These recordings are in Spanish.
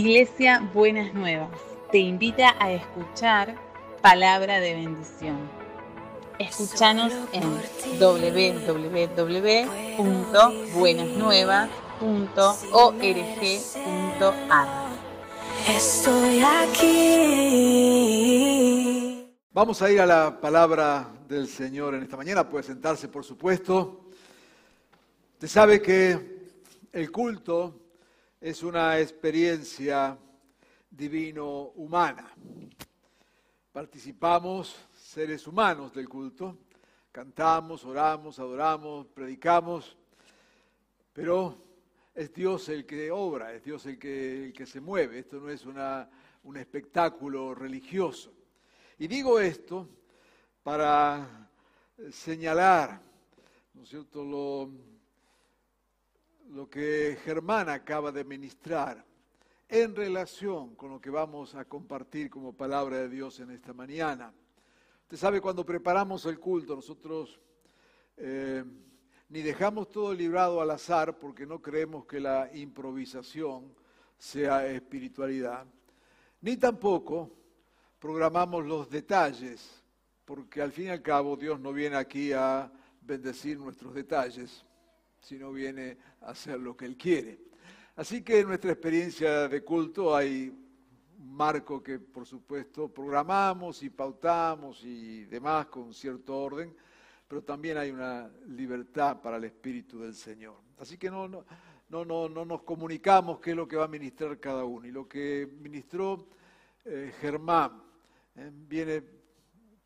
Iglesia Buenas Nuevas te invita a escuchar palabra de bendición. Escúchanos en www.buenasnuevas.org.ar. Estoy aquí. Vamos a ir a la palabra del Señor en esta mañana. Puede sentarse, por supuesto. Usted sabe que el culto es una experiencia divino-humana. Participamos seres humanos del culto, cantamos, oramos, adoramos, predicamos, pero es Dios el que obra, es Dios el que, el que se mueve. Esto no es una, un espectáculo religioso. Y digo esto para señalar, ¿no es cierto?, lo, lo que Germán acaba de ministrar en relación con lo que vamos a compartir como palabra de Dios en esta mañana. Usted sabe, cuando preparamos el culto, nosotros eh, ni dejamos todo librado al azar porque no creemos que la improvisación sea espiritualidad, ni tampoco programamos los detalles, porque al fin y al cabo Dios no viene aquí a bendecir nuestros detalles, sino viene a hacer lo que Él quiere. Así que en nuestra experiencia de culto hay un marco que por supuesto programamos y pautamos y demás con cierto orden, pero también hay una libertad para el Espíritu del Señor. Así que no, no, no, no, no nos comunicamos qué es lo que va a ministrar cada uno. Y lo que ministró eh, Germán eh, viene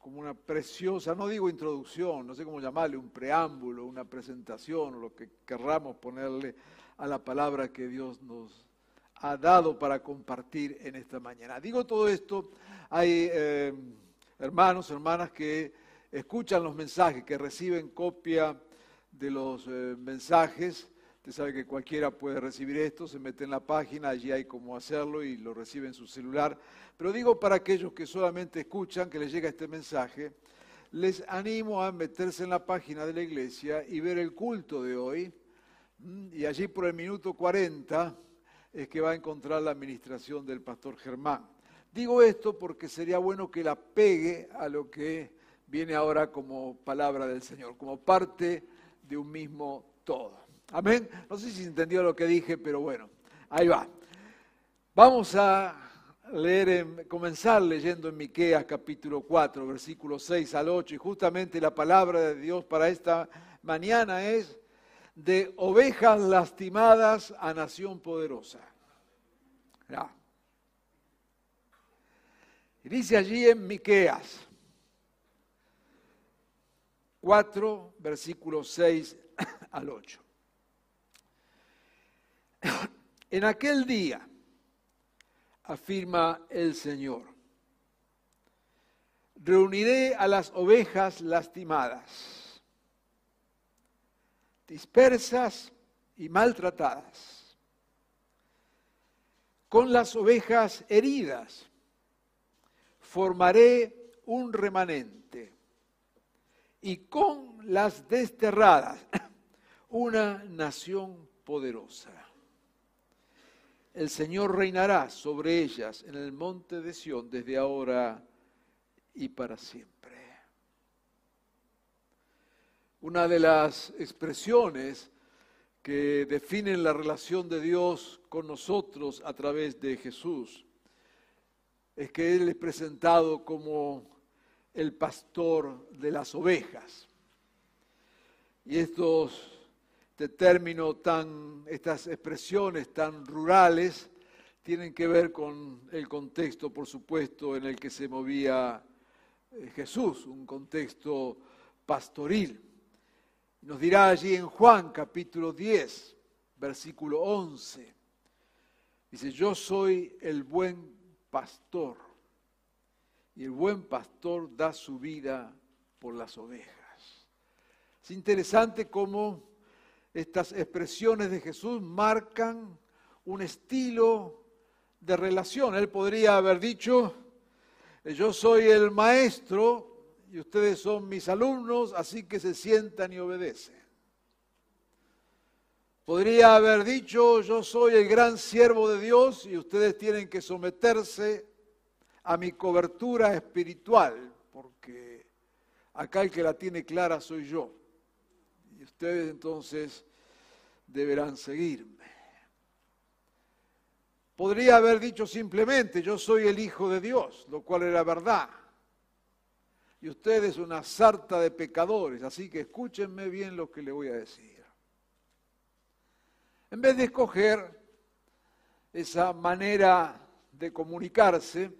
como una preciosa, no digo introducción, no sé cómo llamarle, un preámbulo, una presentación, o lo que querramos ponerle a la palabra que Dios nos ha dado para compartir en esta mañana. Digo todo esto, hay eh, hermanos, hermanas que escuchan los mensajes, que reciben copia de los eh, mensajes. Usted sabe que cualquiera puede recibir esto, se mete en la página, allí hay cómo hacerlo y lo recibe en su celular. Pero digo para aquellos que solamente escuchan que les llega este mensaje, les animo a meterse en la página de la iglesia y ver el culto de hoy. Y allí por el minuto 40 es que va a encontrar la administración del pastor Germán. Digo esto porque sería bueno que la pegue a lo que viene ahora como palabra del Señor, como parte de un mismo todo. Amén. No sé si entendió lo que dije, pero bueno, ahí va. Vamos a leer, comenzar leyendo en Miqueas capítulo 4, versículos 6 al 8, y justamente la palabra de Dios para esta mañana es de ovejas lastimadas a nación poderosa. Y dice allí en Miqueas 4, versículos 6 al 8. En aquel día, afirma el Señor, reuniré a las ovejas lastimadas, dispersas y maltratadas, con las ovejas heridas, formaré un remanente, y con las desterradas, una nación poderosa el Señor reinará sobre ellas en el monte de Sión desde ahora y para siempre. Una de las expresiones que definen la relación de Dios con nosotros a través de Jesús es que Él es presentado como el pastor de las ovejas. Y estos este término tan, estas expresiones tan rurales tienen que ver con el contexto, por supuesto, en el que se movía eh, Jesús, un contexto pastoril. Nos dirá allí en Juan capítulo 10, versículo 11, dice, yo soy el buen pastor y el buen pastor da su vida por las ovejas. Es interesante cómo estas expresiones de Jesús marcan un estilo de relación. Él podría haber dicho, yo soy el maestro y ustedes son mis alumnos, así que se sientan y obedecen. Podría haber dicho, yo soy el gran siervo de Dios y ustedes tienen que someterse a mi cobertura espiritual, porque acá el que la tiene clara soy yo. Ustedes entonces deberán seguirme. Podría haber dicho simplemente, yo soy el Hijo de Dios, lo cual era verdad. Y ustedes una sarta de pecadores, así que escúchenme bien lo que le voy a decir. En vez de escoger esa manera de comunicarse,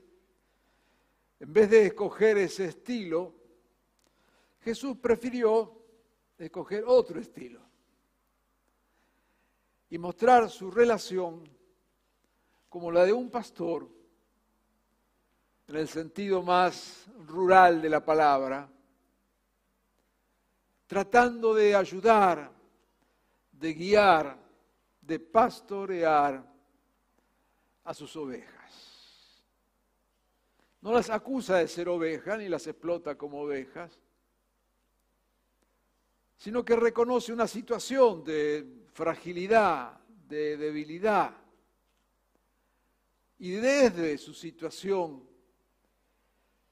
en vez de escoger ese estilo, Jesús prefirió escoger otro estilo y mostrar su relación como la de un pastor, en el sentido más rural de la palabra, tratando de ayudar, de guiar, de pastorear a sus ovejas. No las acusa de ser ovejas ni las explota como ovejas, sino que reconoce una situación de fragilidad, de debilidad. Y desde su situación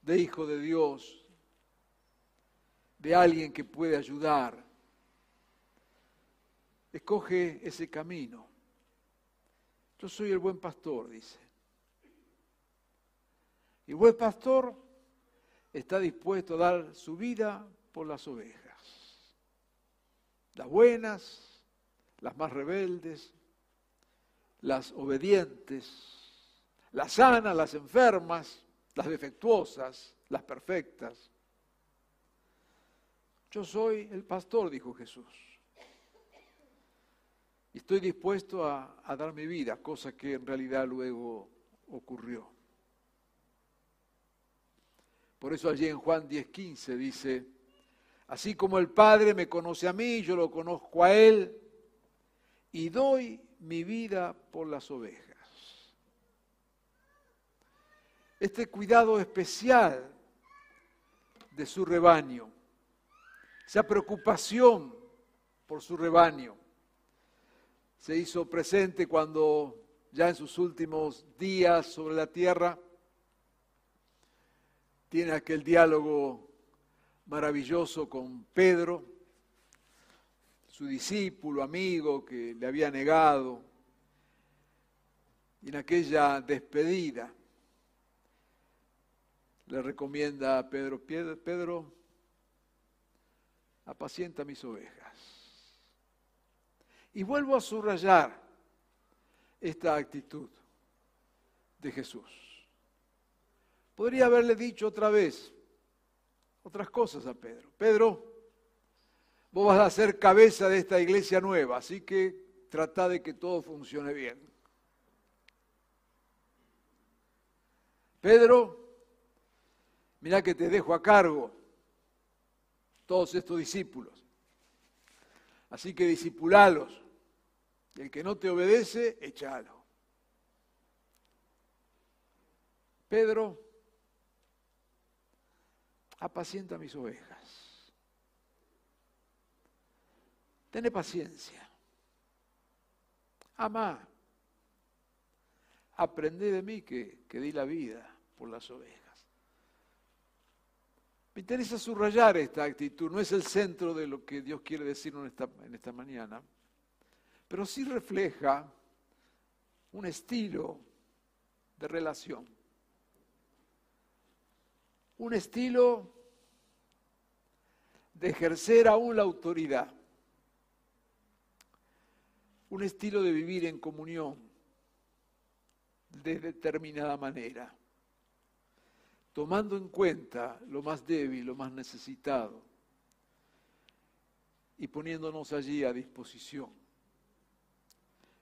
de hijo de Dios, de alguien que puede ayudar, escoge ese camino. Yo soy el buen pastor, dice. Y el buen pastor está dispuesto a dar su vida por las ovejas. Las buenas, las más rebeldes, las obedientes, las sanas, las enfermas, las defectuosas, las perfectas. Yo soy el pastor, dijo Jesús. Y estoy dispuesto a, dar mi vida, cosa que en realidad luego ocurrió. Por eso allí en Juan 10:15 dice, así como el Padre me conoce a mí, yo lo conozco a Él y doy mi vida por las ovejas. Este cuidado especial de su rebaño, esa preocupación por su rebaño, se hizo presente cuando ya en sus últimos días sobre la tierra tiene aquel diálogo maravilloso con Pedro, su discípulo, amigo que le había negado, y en aquella despedida le recomienda a Pedro, Pedro, apacienta mis ovejas. Y vuelvo a subrayar esta actitud de Jesús. Podría haberle dicho otra vez otras cosas a Pedro. Pedro, vos vas a ser cabeza de esta iglesia nueva, así que trata de que todo funcione bien. Pedro, mira que te dejo a cargo todos estos discípulos. Así que discipulalos. Y el que no te obedece, échalo. Pedro, apacienta mis ovejas. Tene paciencia. Ama. Aprende de mí que, que di la vida por las ovejas. Me interesa subrayar esta actitud, no es el centro de lo que Dios quiere decirnos en esta mañana, pero sí refleja un estilo de relación, un estilo de ejercer aún la autoridad, un estilo de vivir en comunión de determinada manera, tomando en cuenta lo más débil, lo más necesitado y poniéndonos allí a disposición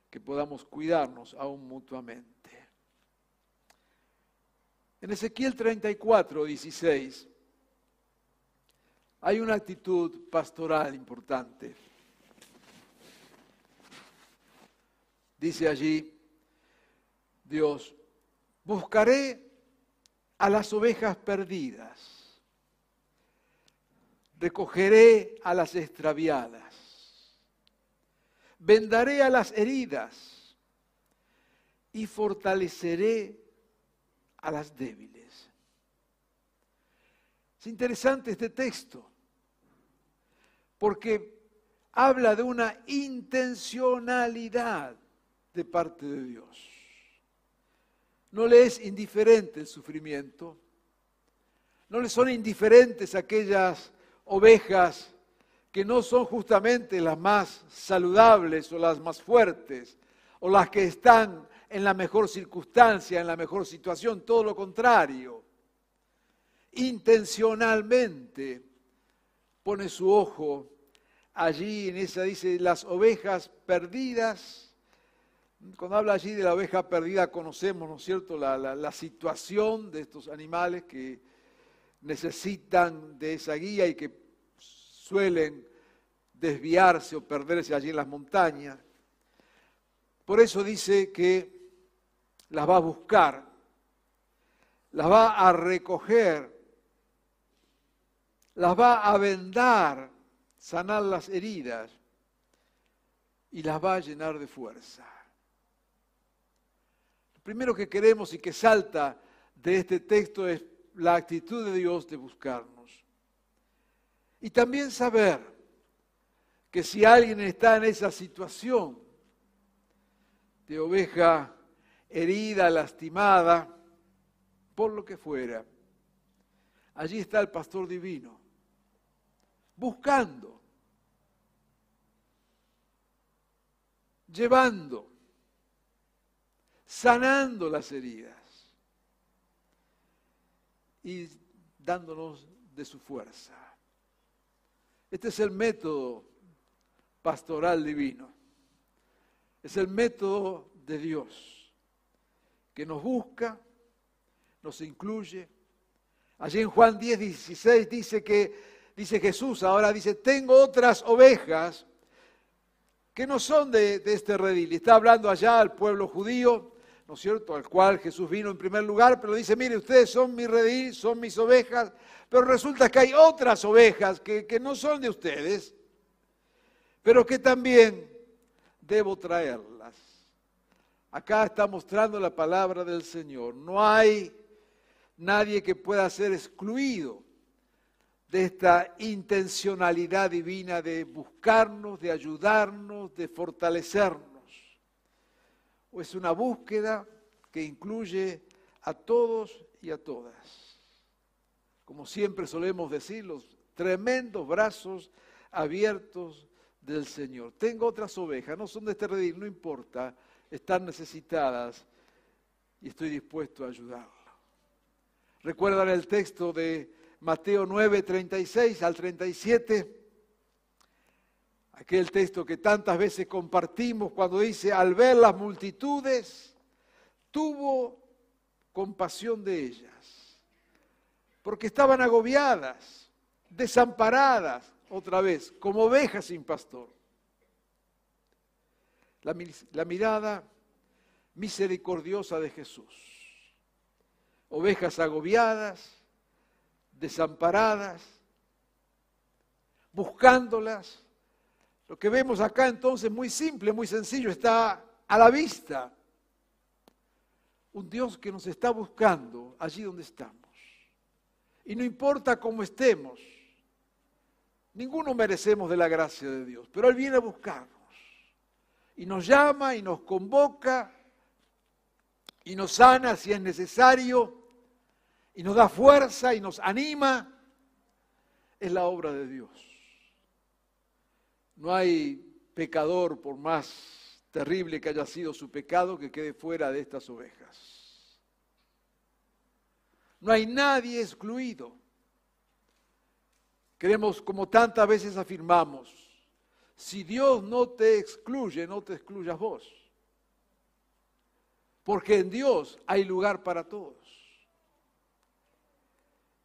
que podamos cuidarnos aún mutuamente. En Ezequiel 34, 16, hay una actitud pastoral importante. Dice allí Dios, buscaré a las ovejas perdidas, recogeré a las extraviadas vendaré a las heridas y fortaleceré a las débiles. Es interesante este texto, porque habla de una intencionalidad de parte de Dios. No le es indiferente el sufrimiento, no le son indiferentes aquellas ovejas que no son justamente las más saludables o las más fuertes o las que están en la mejor circunstancia, en la mejor situación, todo lo contrario. Intencionalmente pone su ojo allí en esa, dice, las ovejas perdidas. Cuando habla allí de la oveja perdida, conocemos, ¿no es cierto?, la, la situación de estos animales que necesitan de esa guía y que suelen desviarse o perderse allí en las montañas. Por eso dice que las va a buscar, las va a recoger, las va a vendar, sanar las heridas y las va a llenar de fuerza. Lo primero que queremos y que salta de este texto es la actitud de Dios de buscarnos. Y también saber que si alguien está en esa situación de oveja herida, lastimada, por lo que fuera, allí está el pastor divino, buscando, llevando, sanando las heridas y dándonos de su fuerza. Este es el método pastoral divino. Es el método de Dios que nos busca, nos incluye. Allí en Juan 10, 16 dice que, dice Jesús, ahora dice, tengo otras ovejas que no son de, este redil. Y está hablando allá al pueblo judío, ¿no es cierto?, al cual Jesús vino en primer lugar, pero dice, mire, ustedes son mi redil, son mis ovejas, pero resulta que hay otras ovejas que no son de ustedes, pero que también debo traerlas. Acá está mostrando la palabra del Señor. No hay nadie que pueda ser excluido de esta intencionalidad divina de buscarnos, de ayudarnos, de fortalecernos. O es una búsqueda que incluye a todos y a todas. Como siempre solemos decir, los tremendos brazos abiertos del Señor. Tengo otras ovejas, no son de este redil, no importa, están necesitadas y estoy dispuesto a ayudarlo. ¿Recuerdan el texto de Mateo 9, 36 al 37? Aquel texto que tantas veces compartimos cuando dice, al ver las multitudes, tuvo compasión de ellas, porque estaban agobiadas, desamparadas, otra vez, como ovejas sin pastor. La, mirada misericordiosa de Jesús. Ovejas agobiadas, desamparadas, buscándolas. Lo que vemos acá entonces muy simple, muy sencillo, está a la vista. Un Dios que nos está buscando allí donde estamos. Y no importa cómo estemos, Ninguno merecemos de la gracia de Dios, pero Él viene a buscarnos. Y nos llama y nos convoca y nos sana si es necesario y nos da fuerza y nos anima. Es la obra de Dios. No hay pecador, por más terrible que haya sido su pecado, que quede fuera de estas ovejas. No hay nadie excluido. Queremos, como tantas veces afirmamos, si Dios no te excluye, no te excluyas vos. Porque en Dios hay lugar para todos.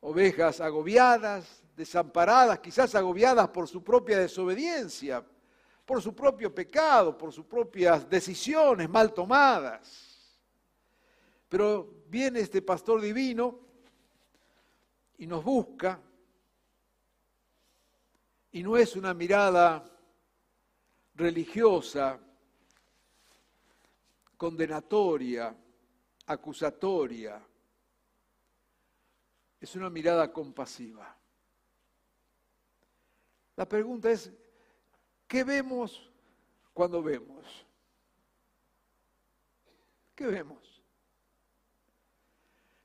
Ovejas agobiadas, desamparadas, quizás agobiadas por su propia desobediencia, por su propio pecado, por sus propias decisiones mal tomadas. Pero viene este pastor divino y nos busca y no es una mirada religiosa, condenatoria, acusatoria. Es una mirada compasiva. La pregunta es, ¿qué vemos cuando vemos? ¿Qué vemos?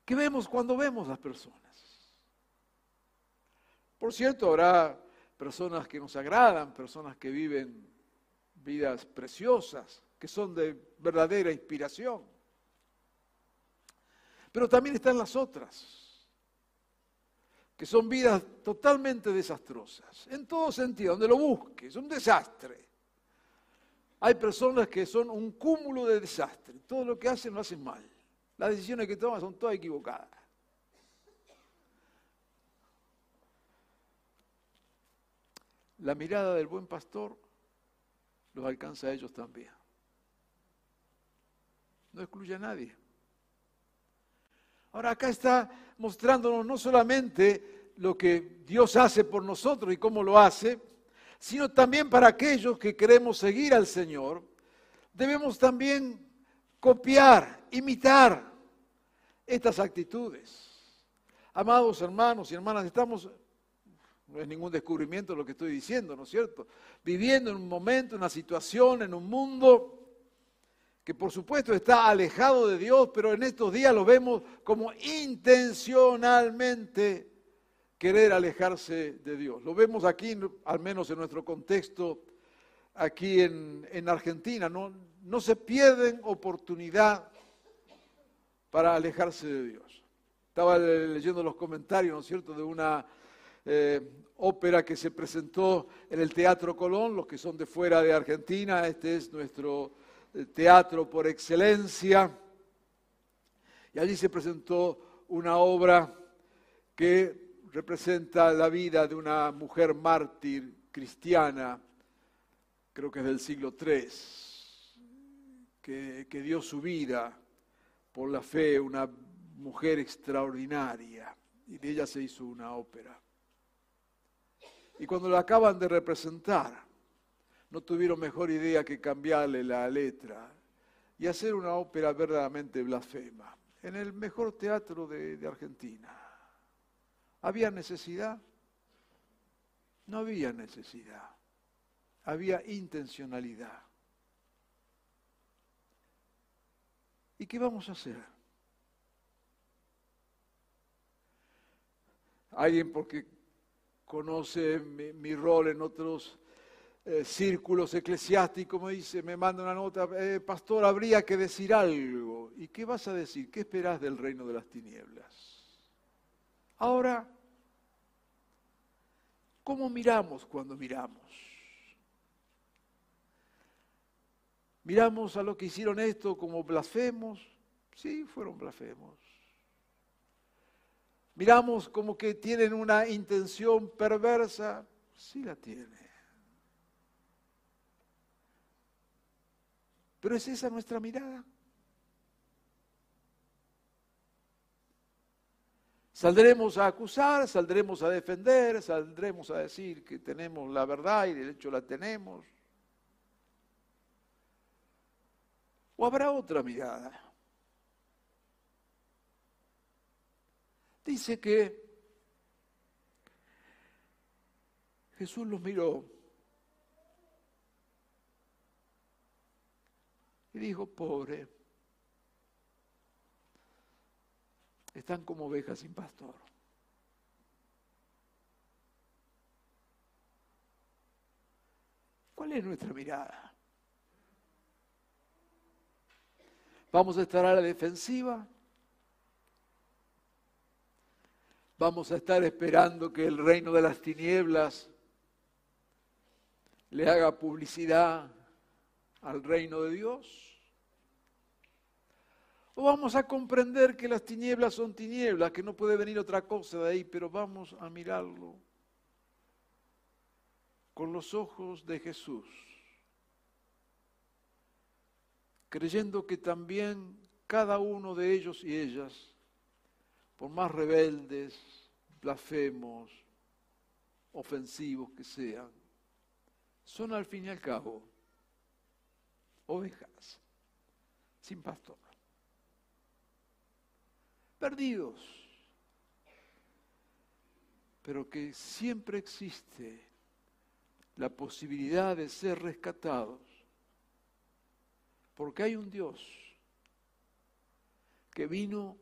¿Qué vemos cuando vemos las personas? Por cierto, habrá personas que nos agradan, personas que viven vidas preciosas, que son de verdadera inspiración. Pero también están las otras, que son vidas totalmente desastrosas, en todo sentido, donde lo busques, un desastre. Hay personas que son un cúmulo de desastre, todo lo que hacen lo hacen mal, las decisiones que toman son todas equivocadas. La mirada del buen pastor los alcanza a ellos también. No excluye a nadie. Ahora acá está mostrándonos no solamente lo que Dios hace por nosotros y cómo lo hace, sino también para aquellos que queremos seguir al Señor, debemos también copiar, imitar estas actitudes. Amados hermanos y hermanas, estamos, no es ningún descubrimiento lo que estoy diciendo, ¿no es cierto? Viviendo en un momento, una situación, en un mundo que por supuesto está alejado de Dios, pero en estos días lo vemos como intencionalmente querer alejarse de Dios. Lo vemos aquí, al menos en nuestro contexto, aquí en, Argentina. No, no se pierden oportunidad para alejarse de Dios. Estaba leyendo los comentarios, ¿no es cierto?, de una eh, ópera que se presentó en el Teatro Colón, los que son de fuera de Argentina, este es nuestro teatro por excelencia. Y allí se presentó una obra que representa la vida de una mujer mártir cristiana, creo que es del siglo III, que, que dio su vida por la fe, una mujer extraordinaria, y de ella se hizo una ópera. Y cuando la acaban de representar, no tuvieron mejor idea que cambiarle la letra y hacer una ópera verdaderamente blasfema en el mejor teatro de, Argentina. ¿Había necesidad? No había necesidad. Había intencionalidad. ¿Y qué vamos a hacer? Alguien porque conoce mi rol en otros eh, círculos eclesiásticos me dice, me manda una nota, eh, pastor, habría que decir algo. ¿Y qué vas a decir? ¿Qué esperás del reino de las tinieblas? Ahora, ¿cómo miramos cuando miramos? ¿Miramos a lo que hicieron esto como blasfemos? Sí, fueron blasfemos. ¿Miramos como que tienen una intención perversa? Sí la tienen. Pero es esa nuestra mirada. Saldremos a acusar, saldremos a defender, saldremos a decir que tenemos la verdad y de hecho la tenemos. ¿O habrá otra mirada? Dice que Jesús los miró Y dijo, pobre, están como ovejas sin pastor. ¿Cuál es nuestra mirada? ¿Vamos a estar a la defensiva? ¿Vamos a estar esperando que el reino de las tinieblas le haga publicidad al reino de Dios? ¿O vamos a comprender que las tinieblas son tinieblas, que no puede venir otra cosa de ahí, pero vamos a mirarlo con los ojos de Jesús, creyendo que también cada uno de ellos y ellas, por más rebeldes, blasfemos, ofensivos que sean, son al fin y al cabo ovejas sin pastor, perdidos, pero que siempre existe la posibilidad de ser rescatados, porque hay un Dios que vino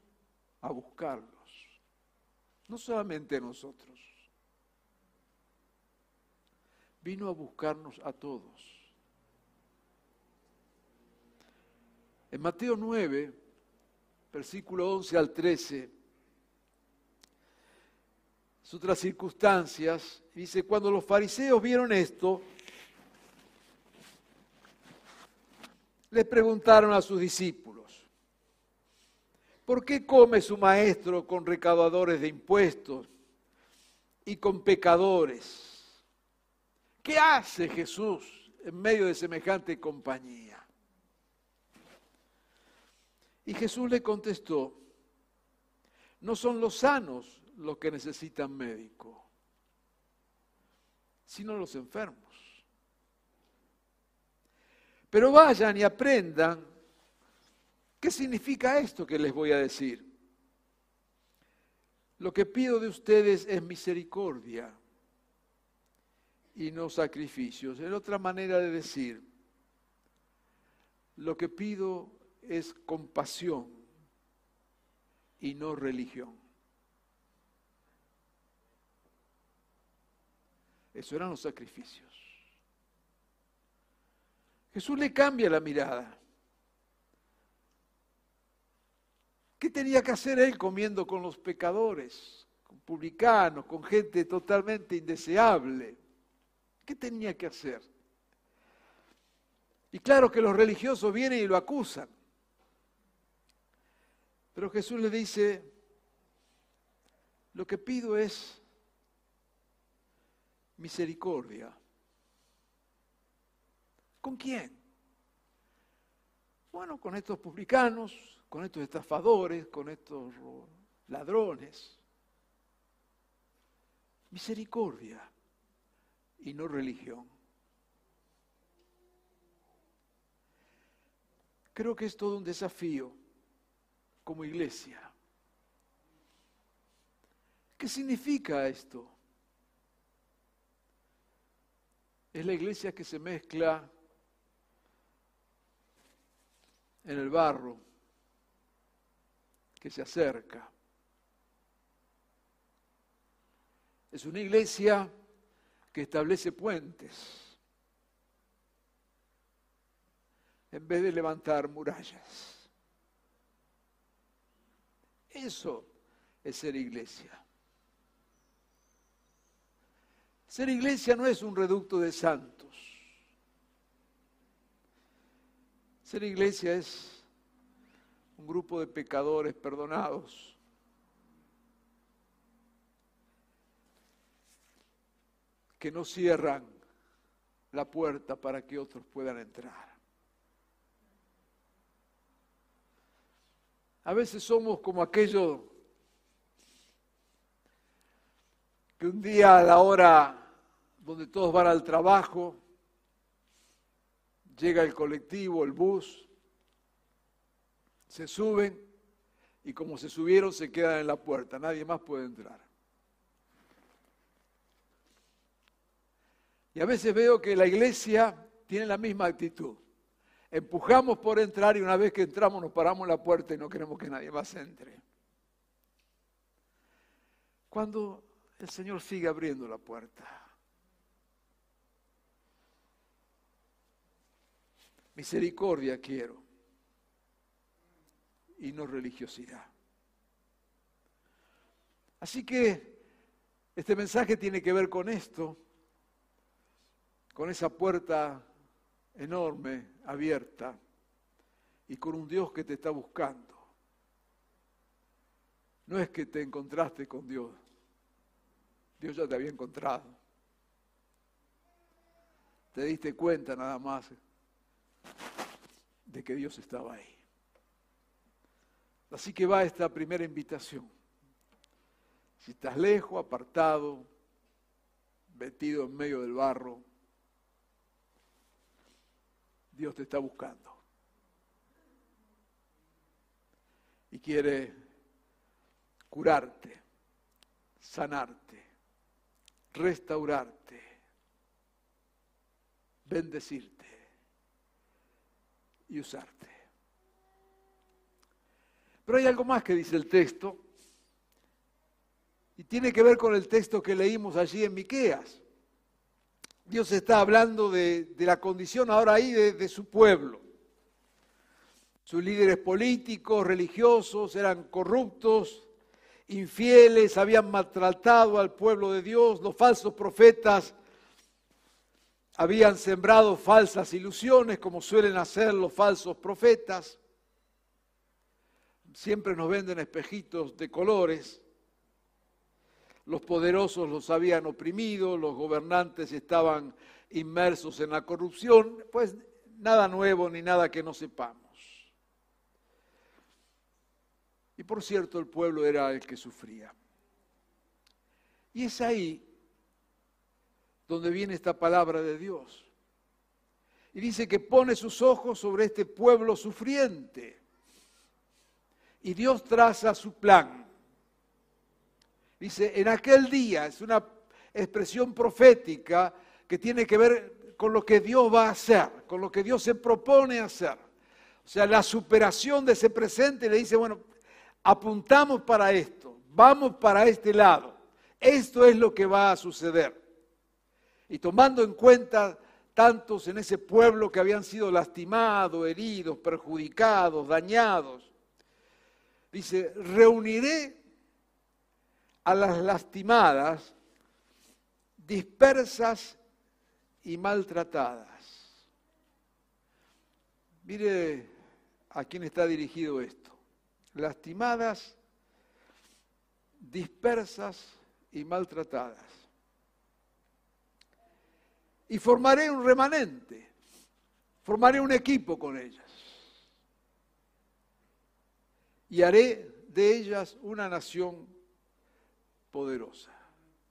a buscarlos, no solamente a nosotros, vino a buscarnos a todos. En Mateo 9, versículo 11 al 13, es otras circunstancias, dice, cuando los fariseos vieron esto, les preguntaron a sus discípulos, ¿por qué come su maestro con recaudadores de impuestos y con pecadores? ¿Qué hace Jesús en medio de semejante compañía? Y Jesús le contestó, no son los sanos los que necesitan médico, sino los enfermos. Pero vayan y aprendan qué significa esto que les voy a decir. Lo que pido de ustedes es misericordia y no sacrificios. En otra manera de decir, lo que pido es compasión y no religión. Eso eran los sacrificios. Jesús le cambia la mirada. ¿Qué tenía que hacer él comiendo con los pecadores, con publicanos, con gente totalmente indeseable? ¿Qué tenía que hacer? Y claro que los religiosos vienen y lo acusan. Pero Jesús le dice, lo que pido es misericordia. ¿Con quién? Bueno, con estos publicanos, con estos estafadores, con estos ladrones. Misericordia y no religión. Creo que es todo un desafío como iglesia. ¿Qué significa esto? Es la iglesia que se mezcla en el barro, que se acerca. Es una iglesia que establece puentes en vez de levantar murallas. Eso es ser iglesia. Ser iglesia no es un reducto de santos. Ser iglesia es un grupo de pecadores perdonados que no cierran la puerta para que otros puedan entrar. A veces somos como aquello que un día a la hora donde todos van al trabajo, llega el colectivo, el bus, se suben y como se subieron se quedan en la puerta, nadie más puede entrar. Y a veces veo que la iglesia tiene la misma actitud. Empujamos por entrar y una vez que entramos nos paramos en la puerta y no queremos que nadie más entre. Cuando el Señor sigue abriendo la puerta. Misericordia quiero y no religiosidad. Así que este mensaje tiene que ver con esto con esa puerta enorme, abierta, y con un Dios que te está buscando. No es que te encontraste con Dios, Dios ya te había encontrado. Te diste cuenta nada más de que Dios estaba ahí. Así que va esta primera invitación. Si estás lejos, apartado, metido en medio del barro, Dios te está buscando. Y quiere curarte, sanarte, restaurarte, bendecirte y usarte. Pero hay algo más que dice el texto y tiene que ver con el texto que leímos allí en Miqueas. Dios está hablando de, la condición ahora ahí de, de su pueblo. Sus líderes políticos, religiosos eran corruptos, infieles, habían maltratado al pueblo de Dios, los falsos profetas habían sembrado falsas ilusiones como suelen hacer los falsos profetas. Siempre nos venden espejitos de colores. Los poderosos los habían oprimido, los gobernantes estaban inmersos en la corrupción, pues nada nuevo ni nada que no sepamos. Y por cierto, el pueblo era el que sufría. Y es ahí donde viene esta palabra de Dios. Y dice que pone sus ojos sobre este pueblo sufriente. Y Dios traza su plan. Dice, en aquel día, es una expresión profética que tiene que ver con lo que Dios va a hacer, con lo que Dios se propone hacer. O sea, la superación de ese presente le dice, bueno, apuntamos para esto, vamos para este lado. Esto es lo que va a suceder. Y tomando en cuenta tantos en ese pueblo que habían sido lastimados, heridos, perjudicados, dañados, dice, reuniré a las lastimadas, dispersas y maltratadas. Mire a quién está dirigido esto. Lastimadas, dispersas y maltratadas. Y formaré un remanente, formaré un equipo con ellas. Y haré de ellas una nación poderosa.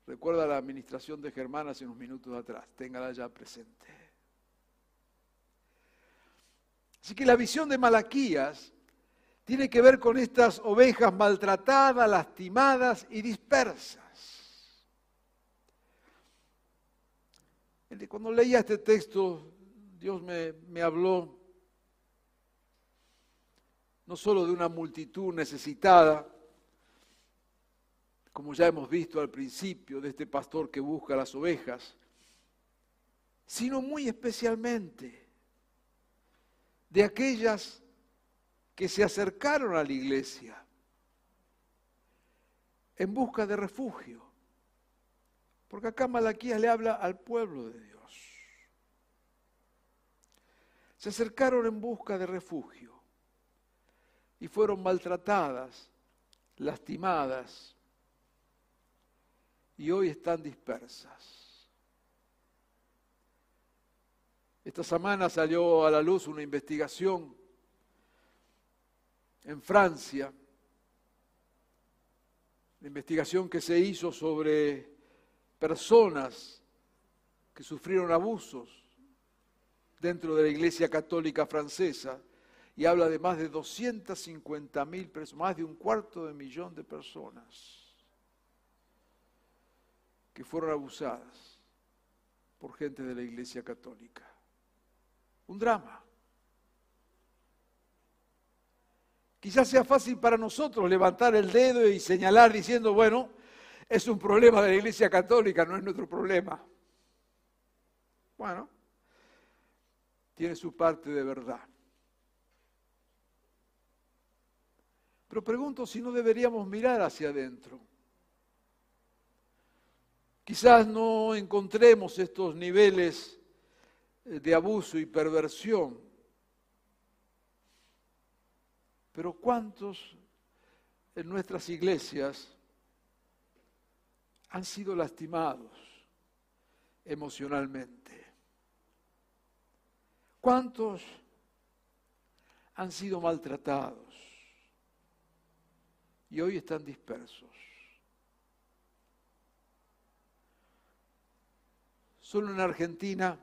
Recuerda la administración de Germán hace unos minutos atrás, téngala ya presente. Así que la visión de Malaquías tiene que ver con estas ovejas maltratadas, lastimadas y dispersas. Cuando leía este texto, Dios me, me habló no solo de una multitud necesitada, como ya hemos visto al principio, de este pastor que busca las ovejas, sino muy especialmente de aquellas que se acercaron a la iglesia en busca de refugio. Porque acá Malaquías le habla al pueblo de Dios. Se acercaron en busca de refugio y fueron maltratadas, lastimadas, y hoy están dispersas. Esta semana salió a la luz una investigación en Francia, la investigación que se hizo sobre personas que sufrieron abusos dentro de la Iglesia Católica Francesa y habla de más de 250 mil personas, más de un cuarto de millón de personas que fueron abusadas por gente de la Iglesia Católica. Un drama. Quizás sea fácil para nosotros levantar el dedo y señalar diciendo, bueno, es un problema de la Iglesia Católica, no es nuestro problema. Bueno, tiene su parte de verdad. Pero pregunto si no deberíamos mirar hacia adentro. Quizás no encontremos estos niveles eh, de abuso y perversión, pero ¿cuántos en nuestras iglesias han sido lastimados emocionalmente? ¿Cuántos han sido maltratados y hoy están dispersos? Solo en Argentina,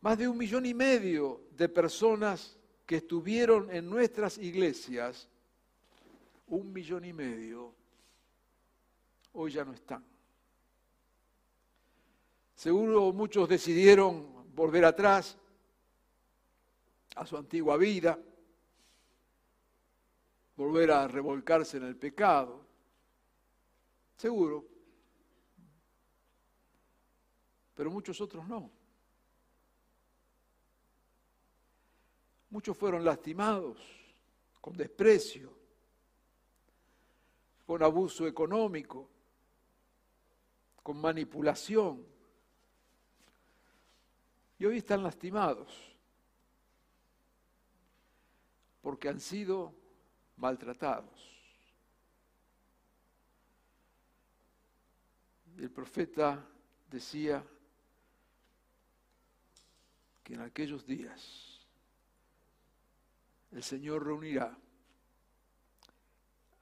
Más de un millón y medio de personas que estuvieron en nuestras iglesias, un millón y medio, hoy ya no están. Seguro muchos decidieron volver atrás a su antigua vida, volver a revolcarse en el pecado. Seguro. Pero muchos otros no. Muchos fueron lastimados con desprecio, con abuso económico, con manipulación. Y hoy están lastimados porque han sido maltratados. El profeta decía que en aquellos días el Señor reunirá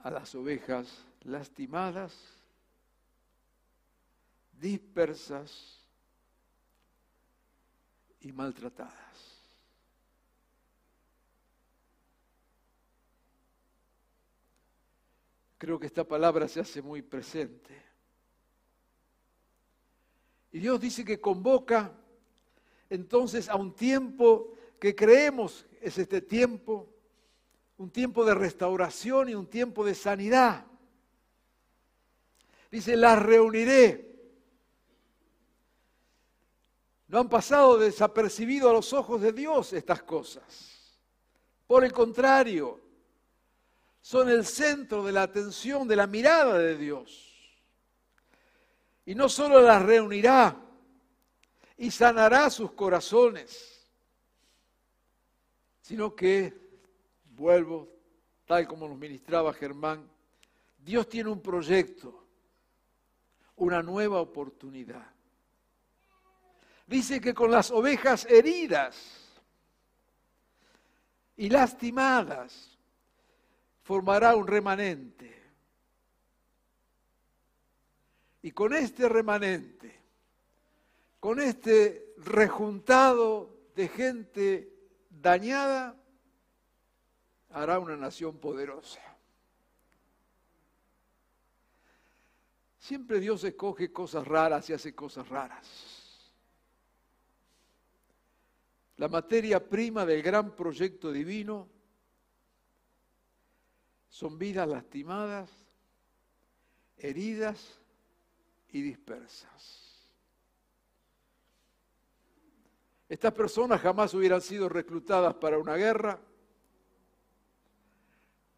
a las ovejas lastimadas, dispersas y maltratadas. Creo que esta palabra se hace muy presente. Y Dios dice que convoca entonces a un tiempo que creemos es este tiempo, un tiempo de restauración y un tiempo de sanidad. Dice, las reuniré. No han pasado desapercibido a los ojos de Dios estas cosas. Por el contrario, son el centro de la atención, de la mirada de Dios. Y no solo las reunirá y sanará sus corazones, sino que, vuelvo, tal como nos ministraba Germán, Dios tiene un proyecto, una nueva oportunidad. Dice que con las ovejas heridas y lastimadas formará un remanente. Y con este remanente, con este rejuntado de gente dañada, hará una nación poderosa. Siempre Dios escoge cosas raras y hace cosas raras. La materia prima del gran proyecto divino son vidas lastimadas, heridas y dispersas. Estas personas jamás hubieran sido reclutadas para una guerra,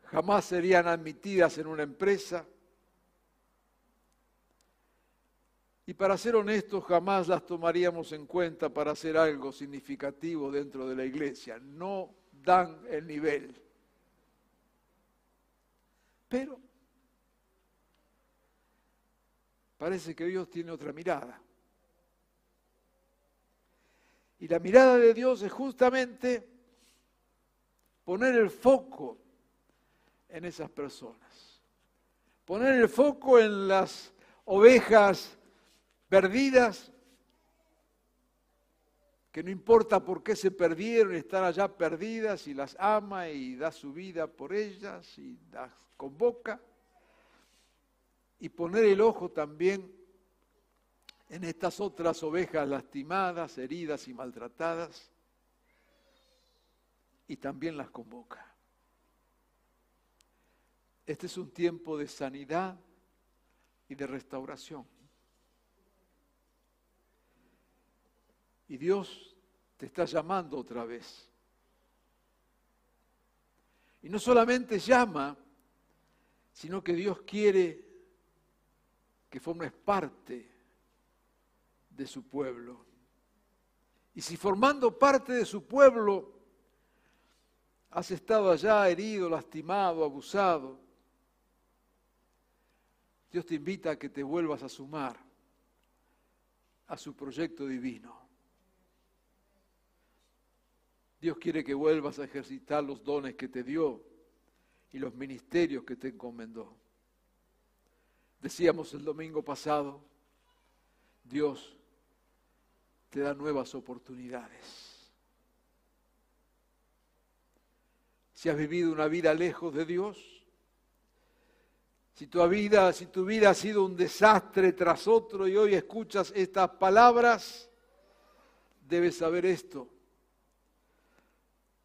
jamás serían admitidas en una empresa. Y para ser honestos, jamás las tomaríamos en cuenta para hacer algo significativo dentro de la iglesia. No dan el nivel. Pero parece que Dios tiene otra mirada. Y la mirada de Dios es justamente poner el foco en esas personas. Poner el foco en las ovejas perdidas, que no importa por qué se perdieron, están allá perdidas y las ama y da su vida por ellas y las convoca. Y poner el ojo también en estas otras ovejas lastimadas, heridas y maltratadas, y también las convoca. Este es un tiempo de sanidad y de restauración. Y Dios te está llamando otra vez. Y no solamente llama, sino que Dios quiere que formes parte de su pueblo. Y si formando parte de su pueblo has estado allá herido, lastimado, abusado, Dios te invita a que te vuelvas a sumar a su proyecto divino. Dios quiere que vuelvas a ejercitar los dones que te dio y los ministerios que te encomendó. Decíamos el domingo pasado, Dios te da nuevas oportunidades. Si has vivido una vida lejos de Dios, si tu vida, si tu vida ha sido un desastre tras otro y hoy escuchas estas palabras, debes saber esto.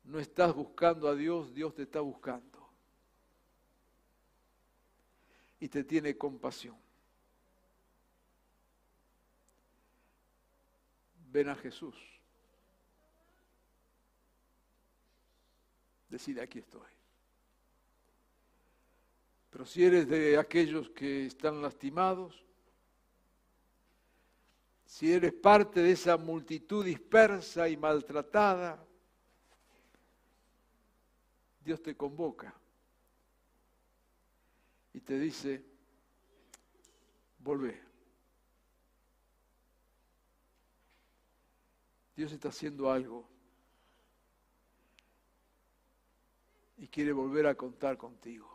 No estás buscando a Dios, Dios te está buscando. Y te tiene compasión. Ven a Jesús. Decide, aquí estoy. Pero si eres de aquellos que están lastimados, si eres parte de esa multitud dispersa y maltratada, Dios te convoca y te dice, volvé. Dios está haciendo algo y quiere volver a contar contigo.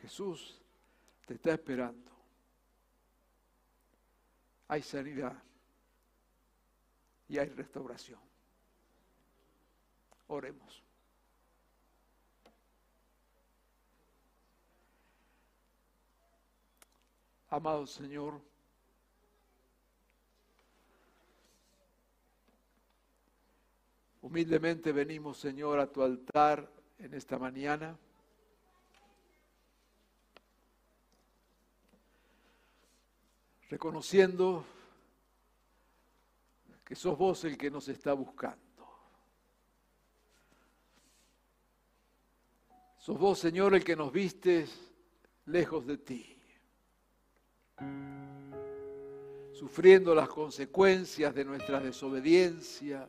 Jesús te está esperando. Hay sanidad y hay restauración. Oremos. Amado Señor, humildemente venimos, Señor, a tu altar en esta mañana. reconociendo que sos vos el que nos está buscando. Sos vos, Señor, el que nos vistes lejos de ti, sufriendo las consecuencias de nuestra desobediencia,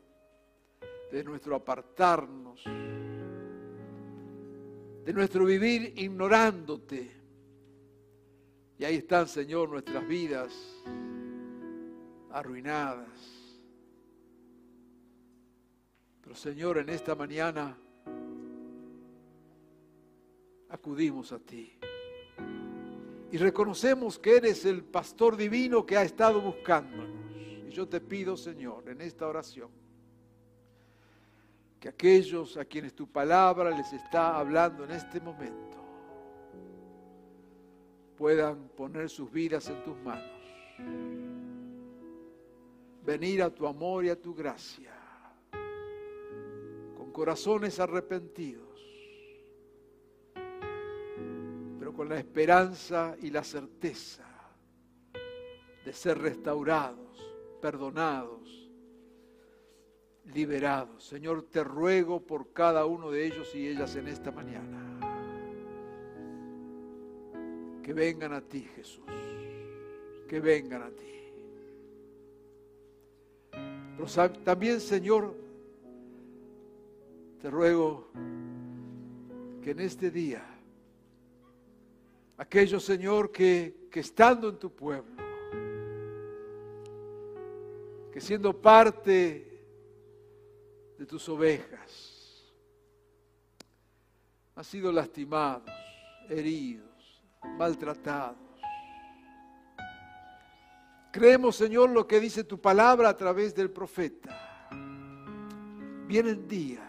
de nuestro apartarnos, de nuestro vivir ignorándote y ahí están, Señor, nuestras vidas arruinadas. Pero Señor, en esta mañana acudimos a ti. Y reconocemos que eres el pastor divino que ha estado buscándonos. Y yo te pido, Señor, en esta oración, que aquellos a quienes tu palabra les está hablando en este momento, puedan poner sus vidas en tus manos. Venir a tu amor y a tu gracia, con corazones arrepentidos, con la esperanza y la certeza de ser restaurados, perdonados, liberados. Señor, te ruego por cada uno de ellos y ellas en esta mañana que vengan a ti, Jesús. Que vengan a ti. Pero también, Señor, te ruego que en este día, aquellos, Señor, que, que estando en tu pueblo, que siendo parte de tus ovejas, han sido lastimados, heridos, maltratados. Creemos, Señor, lo que dice tu palabra a través del profeta. Vienen días.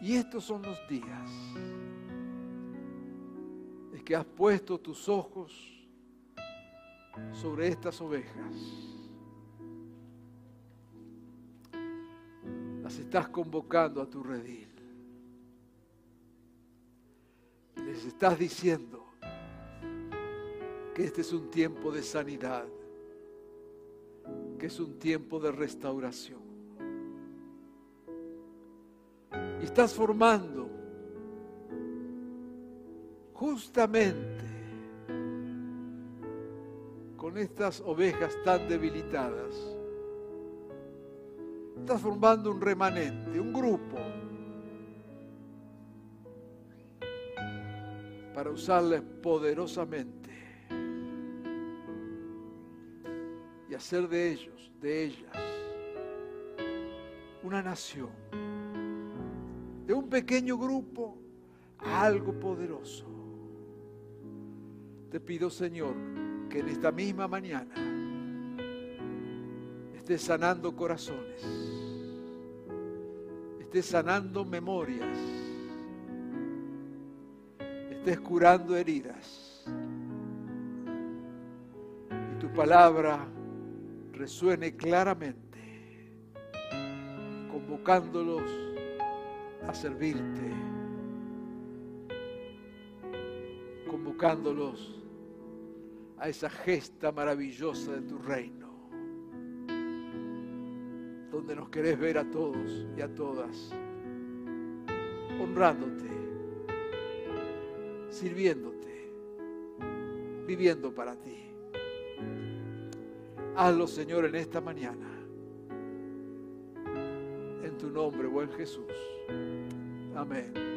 Y estos son los días en que has puesto tus ojos sobre estas ovejas. Las estás convocando a tu redil. les estás diciendo que este es un tiempo de sanidad, que es un tiempo de restauración. Y estás formando justamente con estas ovejas tan debilitadas, estás formando un remanente, un grupo para usarles poderosamente y hacer de ellos, de ellas, una nación, de un pequeño grupo a algo poderoso, Te pido, Señor, que en esta misma mañana estés sanando corazones, estés sanando memorias, estés curando heridas. Y tu palabra resuene claramente, convocándolos a servirte, convocándolos a esa gesta maravillosa de tu reino, donde nos querés ver a todos y a todas, honrándote, sirviéndote, viviendo para ti. Hazlo, Señor, en esta mañana. En tu nombre, buen Jesús. Amén.